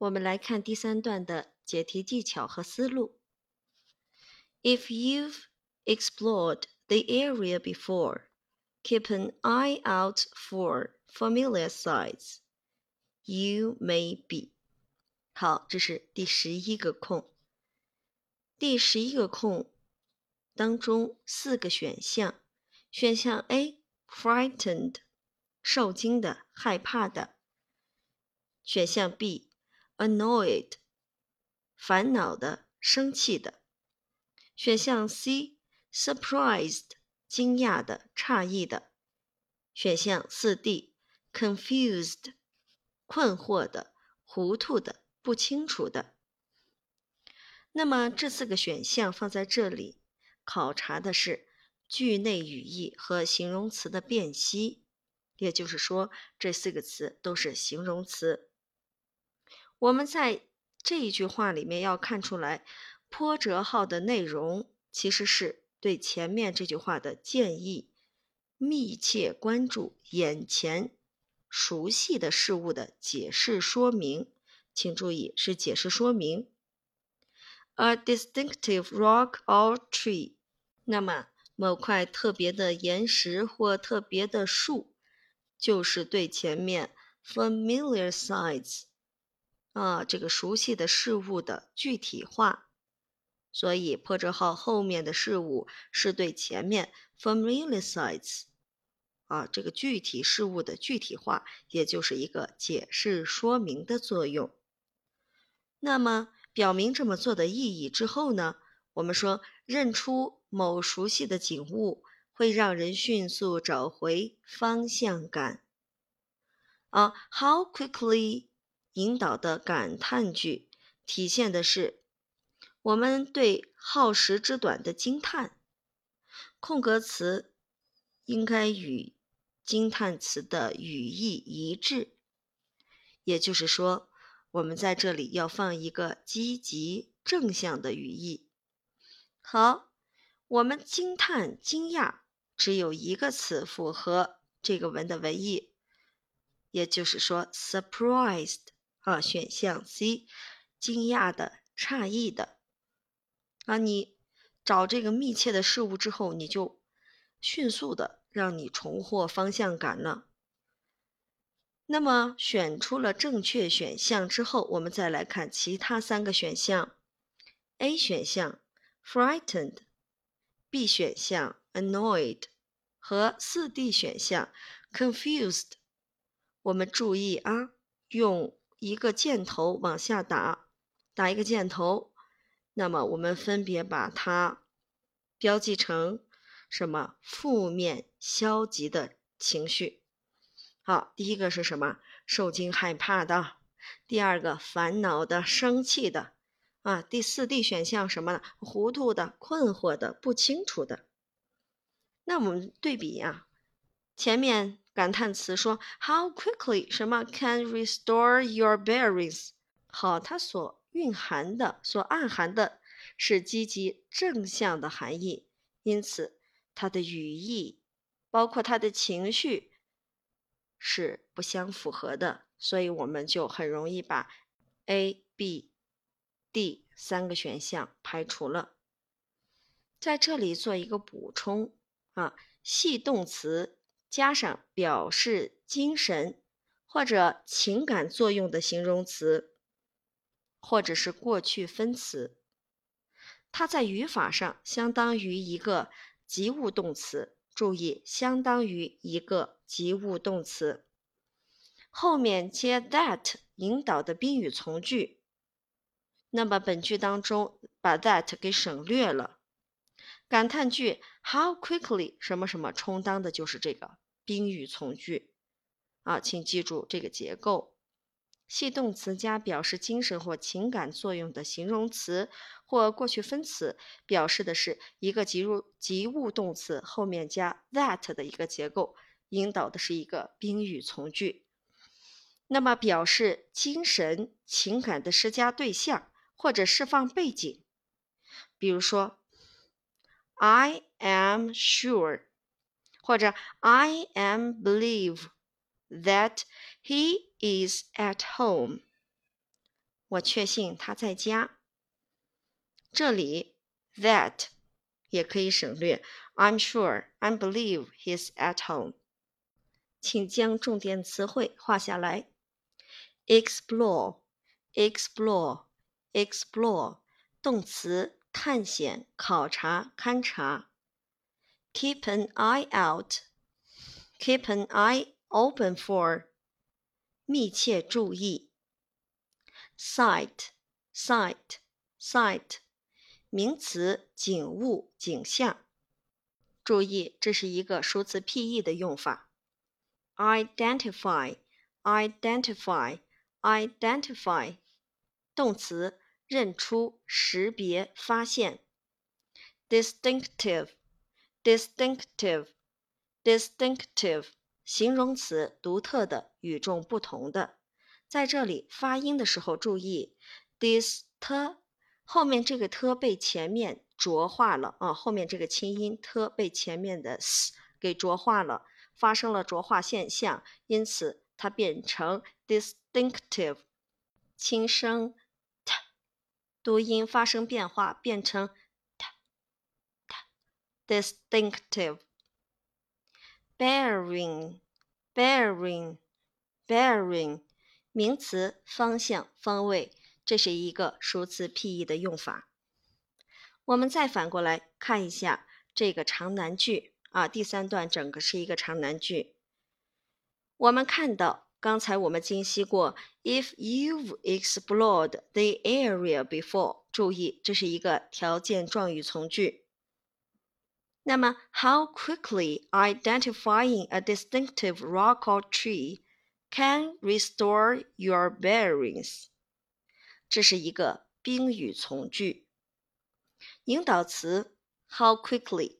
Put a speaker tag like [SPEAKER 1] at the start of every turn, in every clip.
[SPEAKER 1] 我们来看第三段的解题技巧和思路。If you've explored the area before, keep an eye out for familiar sights. You may be. 好，这是第十一个空。第十一个空当中四个选项，选项 A frightened 受惊的、害怕的；选项 B annoyed 烦恼的、生气的；选项 C surprised 惊讶的、诧异的；选项四 D confused 困惑的、糊涂的、不清楚的。那么这四个选项放在这里，考察的是句内语义和形容词的辨析。也就是说，这四个词都是形容词。我们在这一句话里面要看出来，波折号的内容其实是对前面这句话的建议，密切关注眼前熟悉的事物的解释说明。请注意，是解释说明。A distinctive rock or tree，那么某块特别的岩石或特别的树，就是对前面 familiar sights 啊这个熟悉的事物的具体化。所以破折号后面的事物是对前面 familiar sights 啊这个具体事物的具体化，也就是一个解释说明的作用。那么。表明这么做的意义之后呢，我们说认出某熟悉的景物会让人迅速找回方向感。啊，How quickly 引导的感叹句体现的是我们对耗时之短的惊叹。空格词应该与惊叹词的语义一致，也就是说。我们在这里要放一个积极正向的语义。好，我们惊叹、惊讶，只有一个词符合这个文的文意，也就是说，surprised 啊，选项 C，惊讶的、诧异的。啊，你找这个密切的事物之后，你就迅速的让你重获方向感了。那么选出了正确选项之后，我们再来看其他三个选项：A 选项 frightened，B 选项 annoyed 和四 D 选项 confused。我们注意啊，用一个箭头往下打，打一个箭头，那么我们分别把它标记成什么负面、消极的情绪。好，第一个是什么？受惊害怕的。第二个，烦恼的、生气的。啊，第四 D 选项什么呢？糊涂的、困惑的、不清楚的。那我们对比呀，前面感叹词说 How quickly 什么 can restore your bearings？好，它所蕴含的、所暗含的是积极正向的含义，因此它的语义，包括它的情绪。是不相符合的，所以我们就很容易把 A、B、D 三个选项排除了。在这里做一个补充啊，系动词加上表示精神或者情感作用的形容词，或者是过去分词，它在语法上相当于一个及物动词。注意，相当于一个及物动词，后面接 that 引导的宾语从句。那么本句当中把 that 给省略了，感叹句 How quickly 什么什么充当的就是这个宾语从句啊，请记住这个结构。系动词加表示精神或情感作用的形容词或过去分词，表示的是一个及物及物动词后面加 that 的一个结构，引导的是一个宾语从句。那么表示精神情感的施加对象或者释放背景，比如说 I am sure，或者 I am believe that he is at home。 我确信他在家。这里 that 也可以省略。I'm sure, I believe he's at home。请将重点词汇画下来。explore, explore, explore，动词，探险、考察、勘察。 Keep an eye out, keep an eye open for，密切注意。Sight, sight, sight，名词，景物、景象。注意，这是一个数词 P-E 的用法。identify, identify, identify，动词，认出、识别、发现。distinctive, Distinctive, distinctive，形容词，独特的、与众不同的。在这里发音的时候注意，dist 后面这个 t 被前面。浊化了啊，后面这个清音 t 被前面的 s 给浊化了，发生了浊化现象，因此它变成 distinctive，轻声 t，读音发生变化，变成 distinctive。bearing bearing bearing 名词，方向、方位，这是一个熟词 P-E 的用法。我们再反过来看一下这个长难句啊，第三段整个是一个长难句。我们看到刚才我们精析过，if you've explored the area before，注意这是一个条件状语从句。那么，how quickly identifying a distinctive rock or tree can restore your bearings？这是一个宾语从句。引导词 how quickly，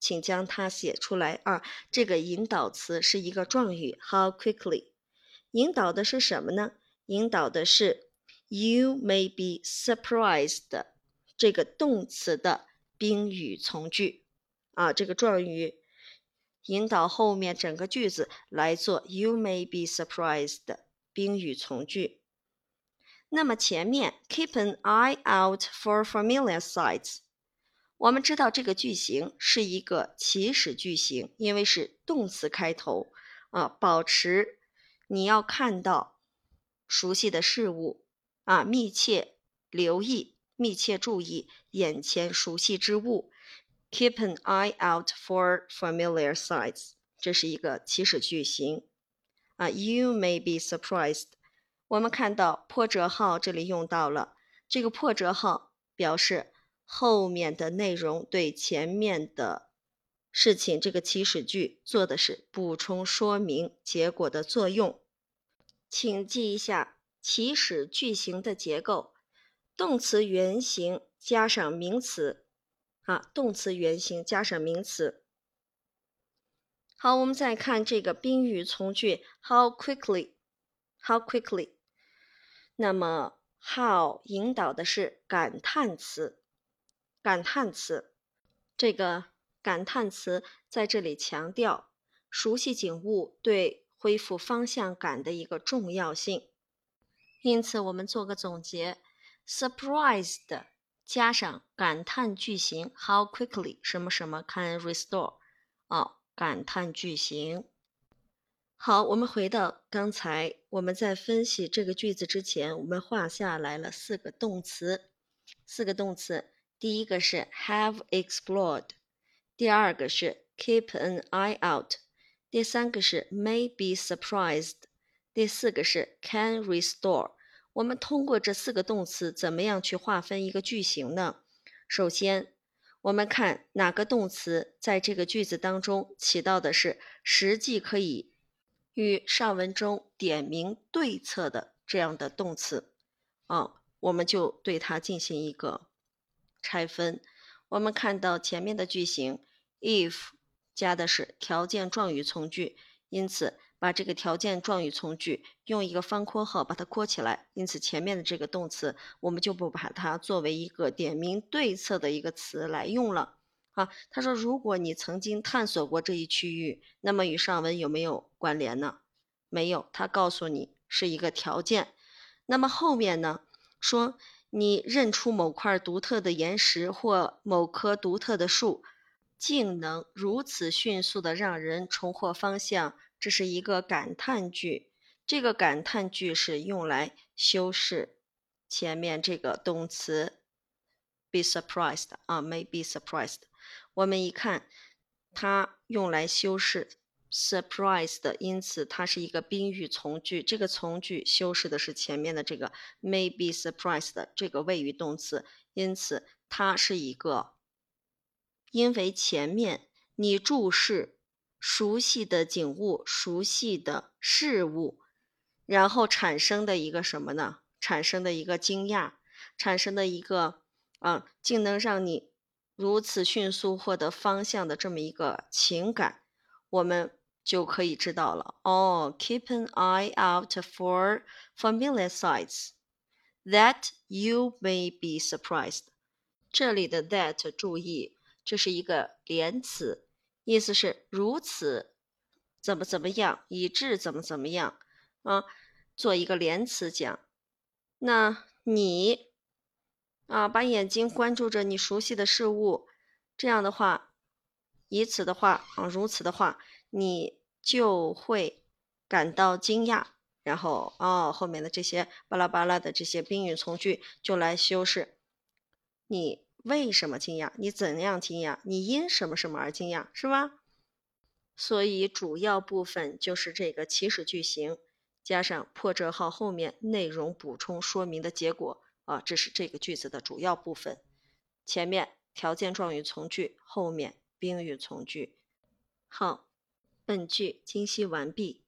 [SPEAKER 1] 请将它写出来啊。这个引导词是一个状语 how quickly，引导的是什么呢？引导的是 you may be surprised 这个动词的宾语从句 啊。这个状语引导后面整个句子来做 you may be surprised 宾语从句。那么前面 keep an eye out for familiar sights，我们知道这个句型是一个祈使句型，因为是动词开头啊，保持你要看到熟悉的事物啊，密切留意、密切注意眼前熟悉之物。Keep an eye out for familiar sights，这是一个祈使句型啊。You may be surprised。我们看到破折号这里用到了，这个破折号表示后面的内容对前面的事情这个祈使句做的是补充说明结果的作用。请记一下祈使句型的结构：动词原形加上名词，啊，动词原形加上名词。好，我们再看这个宾语从句：How quickly？How quickly？那么，how 引导的是感叹词，感叹词，这个感叹词在这里强调熟悉景物对恢复方向感的一个重要性。因此，我们做个总结：surprised 加上感叹句型，how quickly 什么什么 can restore 啊，感叹句型。好，我们回到刚才，我们在分析这个句子之前，我们画下来了四个动词，四个动词。第一个是 have explored，第二个是 keep an eye out，第三个是 may be surprised，第四个是 can restore。我们通过这四个动词，怎么样去划分一个句型呢？首先，我们看哪个动词在这个句子当中起到的是实际可以。与上文中点名对策的这样的动词，啊，我们就对它进行一个拆分。我们看到前面的句型，if 加的是条件状语从句，因此把这个条件状语从句用一个方括号把它括起来，因此前面的这个动词我们就不把它作为一个点名对策的一个词来用了。啊，他说，如果你曾经探索过这一区域，那么与上文有没有关联呢？没有，他告诉你是一个条件。那么后面呢？说你认出某块独特的岩石或某棵独特的树，竟能如此迅速的让人重获方向，这是一个感叹句。这个感叹句是用来修饰前面这个动词 be surprised 啊，may be surprised。我们一看，它用来修饰 surprised，因此它是一个宾语从句。这个从句修饰的是前面的这个 may be surprised 这个谓语动词，因此它是一个，因为前面你注视熟悉的景物、熟悉的事物。然后产生的一个什么呢？产生的一个惊讶，产生的一个啊，竟能让你如此迅速获得方向的这么一个情感，我们就可以知道了。哦，keep an eye out for familiar sights that you may be surprised。这里的 that 注意，这是一个连词，意思是如此怎么怎么样，以致怎么怎么样。啊，做一个连词讲，那你啊，把眼睛关注着你熟悉的事物，这样的话，以此的话啊，如此的话，你就会感到惊讶。然后哦，后面的这些巴拉巴拉的这些宾语从句就来修饰，你为什么惊讶？你怎样惊讶？你因什么什么而惊讶？是吧？所以主要部分就是这个祈使句型。加上破折号后面内容补充说明的结果啊，这是这个句子的主要部分。前面条件状语从句，后面宾语从句。好，本句精析完毕。